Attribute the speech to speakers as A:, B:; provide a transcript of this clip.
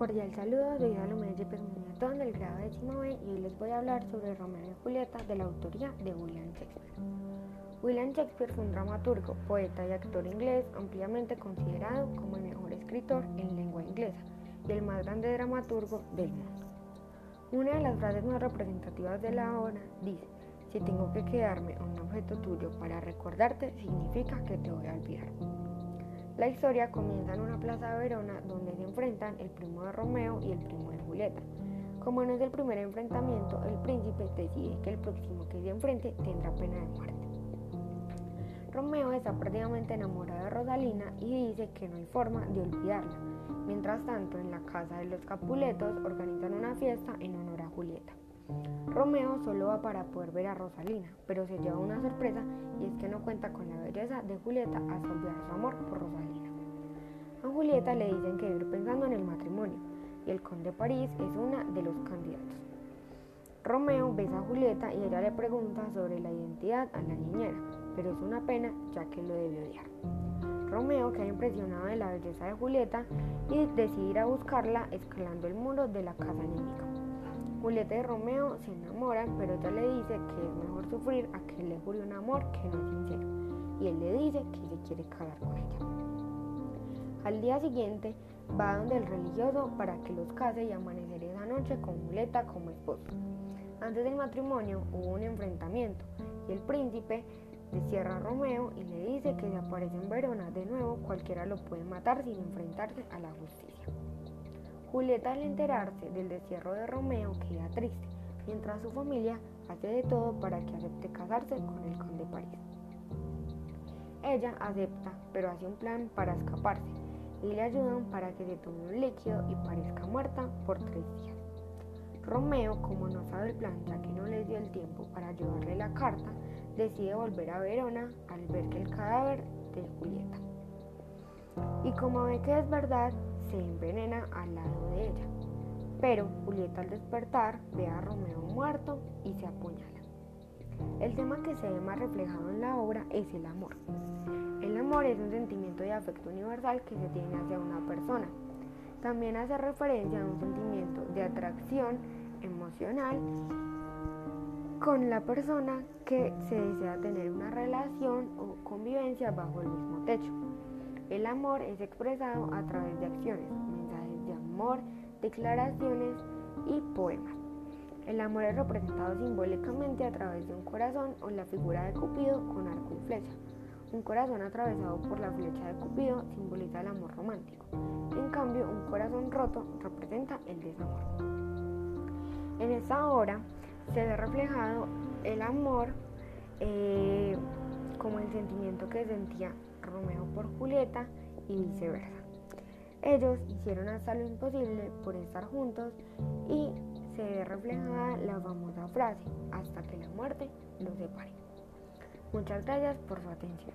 A: Cordial saludo, soy Salomé Yepes Muñetón del grado décimo B y hoy les voy a hablar sobre Romeo y Julieta de la autoría de William Shakespeare. William Shakespeare fue un dramaturgo, poeta y actor inglés ampliamente considerado como el mejor escritor en lengua inglesa y el más grande dramaturgo del mundo. Una de las frases más representativas de la obra dice, si tengo que quedarme un objeto tuyo para recordarte, significa que te voy a olvidar. La historia comienza en una plaza de Verona donde se enfrentan el primo de Romeo y el primo de Julieta. Como no es el primer enfrentamiento, el príncipe decide que el próximo que se enfrente tendrá pena de muerte. Romeo está perdidamente enamorado de Rosalina y dice que no hay forma de olvidarla. Mientras tanto, en la casa de los Capuletos organizan una fiesta en honor a Julieta. Romeo solo va para poder ver a Rosalina, pero se lleva una sorpresa y es que no cuenta con la belleza de Julieta hasta olvidar su amor por Rosalina. A Julieta le dicen que ir pensando en el matrimonio y el conde de París es una de los candidatos. Romeo besa a Julieta y ella le pregunta sobre la identidad a la niñera, pero es una pena ya que lo debe odiar. Romeo queda impresionado de la belleza de Julieta y decide ir a buscarla escalando el muro de la casa enemiga. Julieta y Romeo se enamoran, pero ella le dice que es mejor sufrir a que le jure un amor que no es sincero. Y él le dice que se quiere casar con ella. Al día siguiente va donde el religioso para que los case y amanecer esa noche con Julieta como esposo. Antes del matrimonio hubo un enfrentamiento y el príncipe destierra a Romeo y le dice que si aparece en Verona de nuevo cualquiera lo puede matar sin enfrentarse a la justicia. Julieta al enterarse del destierro de Romeo queda triste, mientras su familia hace de todo para que acepte casarse con el conde de París. Ella acepta, pero hace un plan para escaparse y le ayudan para que se tome un líquido y parezca muerta por tres días. Romeo, como no sabe el plan ya que no le dio el tiempo para llevarle la carta, decide volver a Verona al ver que el cadáver de Julieta. Y como ve que es verdad, se envenena al lado de ella. Pero Julieta al despertar ve a Romeo muerto y se apuñala. El tema que se ve más reflejado en la obra es el amor. El amor es un sentimiento de afecto universal que se tiene hacia una persona. También hace referencia a un sentimiento de atracción emocional con la persona que se desea tener una relación o convivencia bajo el mismo techo. El amor es expresado a través de acciones, mensajes de amor, declaraciones y poemas. El amor es representado simbólicamente a través de un corazón o la figura de Cupido con arco y flecha. Un corazón atravesado por la flecha de Cupido simboliza el amor romántico. En cambio, un corazón roto representa el desamor. En esta obra se ve reflejado el amor eh, sentimiento que sentía Romeo por Julieta y viceversa. Ellos hicieron hasta lo imposible por estar juntos y se ve reflejada la famosa frase, hasta que la muerte los separe. Muchas gracias por su atención.